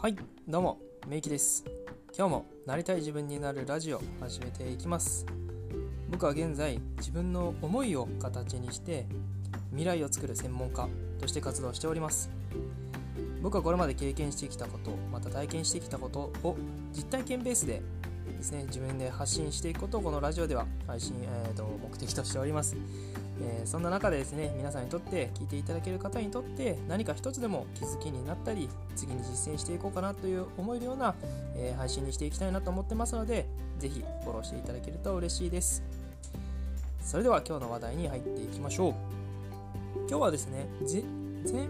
はいどうもめいきです。今日もなりたい自分になるラジオ始めていきます。僕は現在自分の思いを形にして未来を作る専門家として活動しております。僕はこれまで経験してきたことまた体験してきたことを実体験ベースでですね自分で発信していくことをこのラジオでは配信、えーと、目的としております、えー、そんな中でですね皆さんにとって聞いていただける方にとって何か一つでも気づきになったり次に実践していこうかなという思えるような、えー、配信にしていきたいなと思ってますので是非フォローしていただけると嬉しいです。それでは今日の話題に入っていきましょう。今日はですね前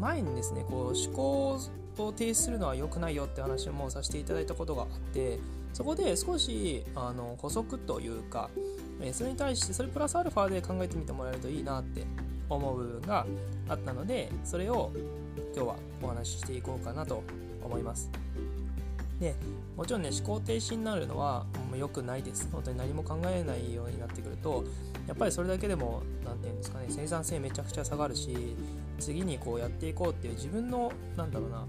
前にですねこう思考を停止するのは良くないよって話もさせていただいたことがあってそこで少しあの補足というか、えそれに対してそれプラスアルファで考えてみてもらえるといいなって思う部分があったのでそれを今日はお話ししていこうかなと思います。でもちろんね思考停止になるのは良くないです。本当に何も考えないようになってくるとやっぱりそれだけでも何て言うんですかね生産性めちゃくちゃ下がるし次にこうやっていこうっていう自分のなんだろうな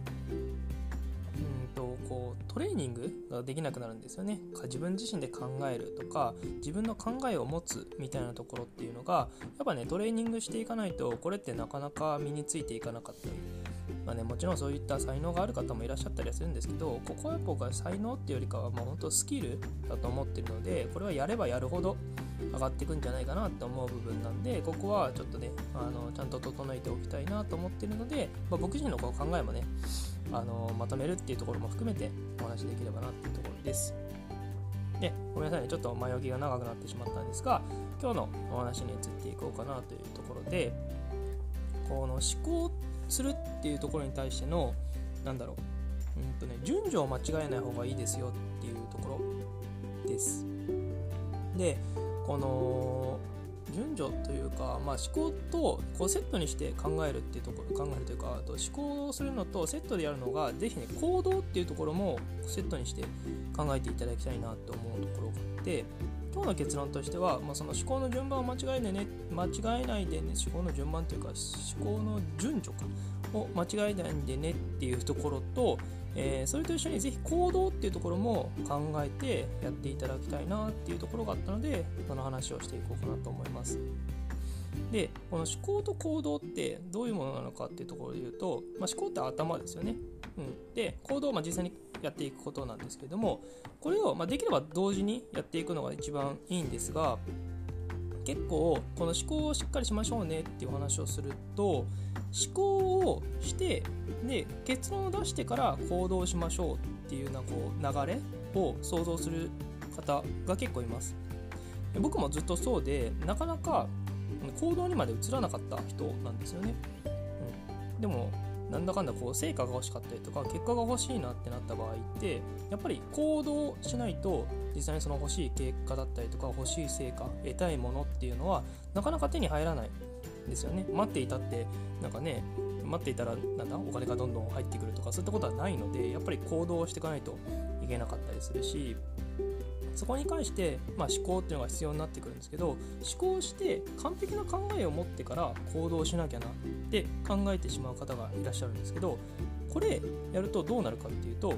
トレーニングができなくなるんですよね。自分自身で考えるとか自分の考えを持つみたいなところっていうのがやっぱねトレーニングしていかないとこれってなかなか身についていかなかったり。まあね、もちろんそういった才能がある方もいらっしゃったりするんですけどここは僕は才能っていうよりかはもう本当スキルだと思ってるのでこれはやればやるほど上がっていくんじゃないかなって思う部分なんでここはちょっとねあのちゃんと整えておきたいなと思ってるので、まあ、僕自身のこう考えもねあのまとめるっていうところも含めてお話しできればなっていうところです。で、ごめんなさいね、ちょっと前置きが長くなってしまったんですが、今日のお話に移っていこうかなというところで、この思考するっていうところに対しての、なんだろう、うんとね、順序を間違えない方がいいですよっていうところです。で、この順序というか、まあ、思考とこうセットにして考えるっていうところ考えるというかあと思考をするのとセットでやるのが是非ね行動っていうところもセットにして考えていただきたいなと思うところがあって今日の結論としては、まあ、その思考の順番を間違えないね間違えないでね思考の順番というか思考の順序かを間違えないでねっていうところとえー、それと一緒にぜひ行動っていうところも考えてやっていただきたいなっていうところがあったのでその話をしていこうかなと思います。でこの思考と行動ってどういうものなのかっていうところで言うと、まあ、思考って頭ですよね。うん、で行動は実際にやっていくことなんですけどもこれをまできれば同時にやっていくのが一番いいんですが結構この思考をしっかりしましょうねっていう話をすると思考をしてで結論を出してから行動しましょうっていうようなこう流れを想像する方が結構います。僕もずっとそうでなかなか行動にまで移らなかった人なんですよね、うん、でもなんだかんだこう成果が欲しかったりとか結果が欲しいなってなった場合ってやっぱり行動しないと実際にその欲しい結果だったりとか欲しい成果得たいものっていうのはなかなか手に入らないですよね。待っていたってなんかね待っていたらなんだお金がどんどん入ってくるとかそういったことはないのでやっぱり行動していかないといけなかったりするしそこに関して、まあ、思考っていうのが必要になってくるんですけど思考して完璧な考えを持ってから行動しなきゃなって考えてしまう方がいらっしゃるんですけどこれやるとどうなるかっていうと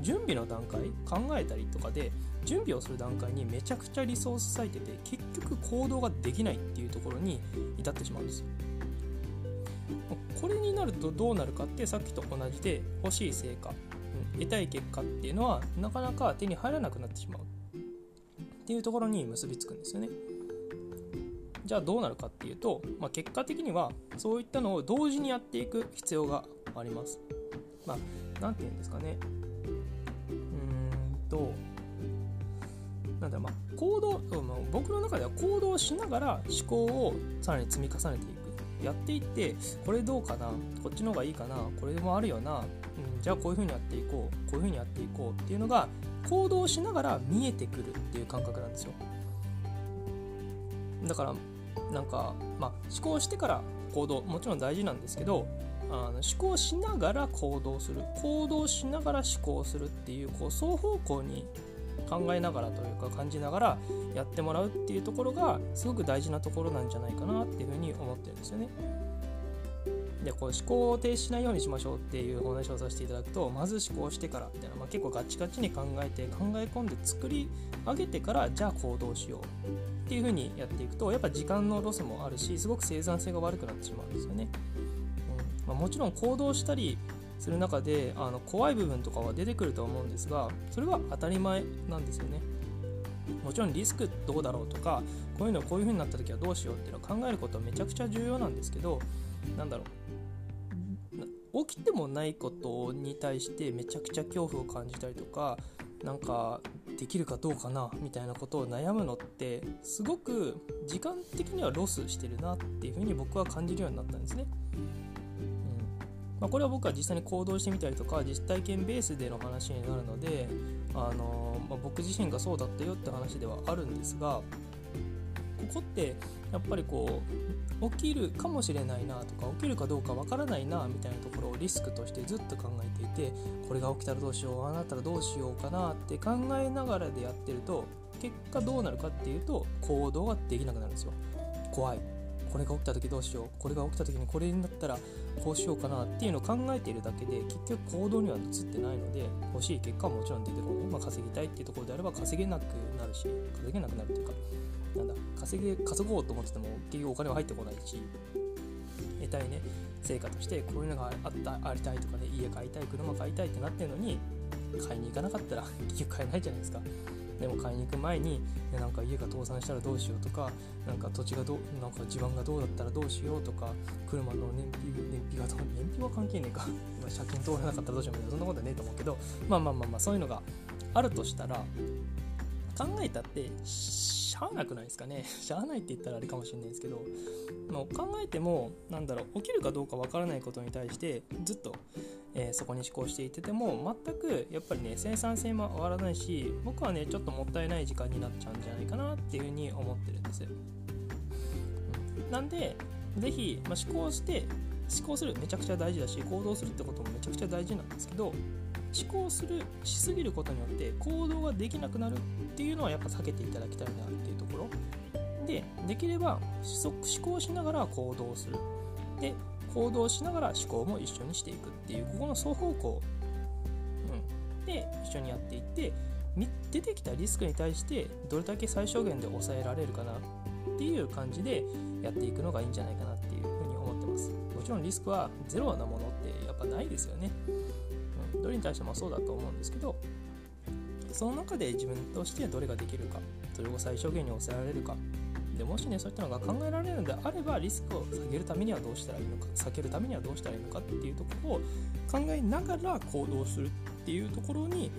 準備の段階考えたりとかで準備をする段階にめちゃくちゃリソース割いてて結局行動ができないっていうところに至ってしまうんですよ。これになるとどうなるかってさっきと同じで欲しい成果、得たい結果っていうのはなかなか手に入らなくなってしまうっていうところに結びつくんですよね。じゃあどうなるかっていうと、まあ、結果的にはそういったのを同時にやっていく必要があります。まあ、何て言うんですかね。うーんと、なんだまあ、行動、僕の中では行動しながら思考をさらに積み重ねていく。やっていってこれどうかなこっちの方がいいかなこれもあるよな、うん、じゃあこういう風にやっていこうこういう風にやっていこうっていうのが行動しながら見えてくるっていう感覚なんですよだからなんか、まあ、思考してから行動もちろん大事なんですけどあの思考しながら行動する行動しながら思考するっていうこう双方向に考えながらというか感じながらやってもらうっていうところがすごく大事なところなんじゃないかなっていうふうに思ってるんですよね。でこう思考を停止しないようにしましょうっていうお話をさせていただくとまず思考してからみたいな、まあ、結構ガチガチに考えて考え込んで作り上げてからじゃあ行動しようっていう風にやっていくとやっぱ時間のロスもあるしすごく生産性が悪くなってしまうんですよね。うんまあ、もちろん行動したりする中であの怖い部分とかは出てくると思うんですがそれは当たり前なんですよね。もちろんリスクどうだろうとかこういうのこういう風になった時はどうしようっていうのを考えることはめちゃくちゃ重要なんですけどなんだろう起きてもないことに対してめちゃくちゃ恐怖を感じたりとかなんかできるかどうかなみたいなことを悩むのってすごく時間的にはロスしてるなっていうふうに僕は感じるようになったんですね。まあ、これは僕は実際に行動してみたりとか実体験ベースでの話になるので、あのまあ、僕自身がそうだったよって話ではあるんですがここってやっぱりこう起きるかもしれないなとか起きるかどうかわからないなみたいなところをリスクとしてずっと考えていてこれが起きたらどうしようああなったらどうしようかなって考えながらでやってると結果どうなるかっていうと行動ができなくなるんですよ。怖い。これが起きた時どうしようこれが起きた時にこれになったらこうしようかなっていうのを考えているだけで結局行動には移ってないので欲しい結果はもちろん出てこない、まあ、稼ぎたいっていうところであれば稼げなくなるし稼げなくなるというかなんだ稼げ稼ごうと思ってても結局お金は入ってこないし得たいね成果としてこういうのがあったありたいとかね家買いたい車買いたいってなってるのに買いに行かなかったら 結局買えないじゃないですか。でも買いに行く前になんか家が倒産したらどうしようとかなんか土地がどなんか地盤がどうだったらどうしようとか車の燃費燃費がどう燃費は関係ねえか。借金通らなかったらどうしようみたいなそんなことはねえと思うけどまあまあまあまあそういうのがあるとしたら考えたってしゃあなくないですかね？しゃあないって言ったらあれかもしれないですけど。もう考えてもなんだろう起きるかどうかわからないことに対してずっとえー、そこに思考していてても全くやっぱりね生産性も上がらないし僕はねちょっともったいない時間になっちゃうんじゃないかなっていうふうに思ってるんです、うん、なんで是非、まあ、思考して思考するめちゃくちゃ大事だし行動するってこともめちゃくちゃ大事なんですけど思考するしすぎることによって行動ができなくなるっていうのはやっぱ避けていただきたいなっていうところ。でできれば思考しながら行動する。で行動しながら思考も一緒にしていくっていうここの双方向、うん、で一緒にやっていって出てきたリスクに対してどれだけ最小限で抑えられるかなっていう感じでやっていくのがいいんじゃないかなっていうふうに思ってます。もちろんリスクはゼロなものってやっぱないですよね、どれに対してもそうだと思うんですけどその中で自分としてどれができるかそれを最小限に抑えられるかでもしねそういったのが考えられるのであればリスクを下げるためにはどうしたらいいのか避けるためにはどうしたらいいのかっていうところを考えながら行動するっていうところに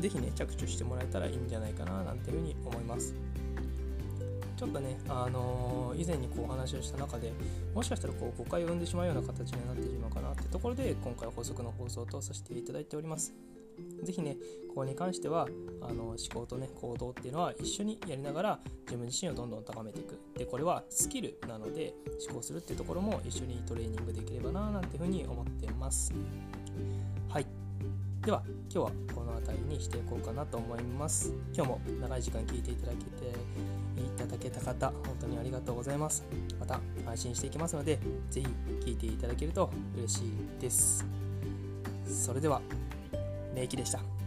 是非ね着手してもらえたらいいんじゃないかななんていうふうに思います。ちょっとね、あのー、以前にこうお話をした中でもしかしたらこう誤解を生んでしまうような形になってしまうかなってところで今回補足の放送とさせていただいております。ぜひね、ここに関してはあの思考とね、行動っていうのは一緒にやりながら自分自身をどんどん高めていく。で、これはスキルなので思考するっていうところも一緒にトレーニングできればななんていうふうに思ってます。では、今日はこの辺りにしていこうかなと思います。今日も長い時間聞いていただけていただけた方、本当にありがとうございます。また配信していきますので、是非聞いていただけると嬉しいです。それでは、ネイキでした。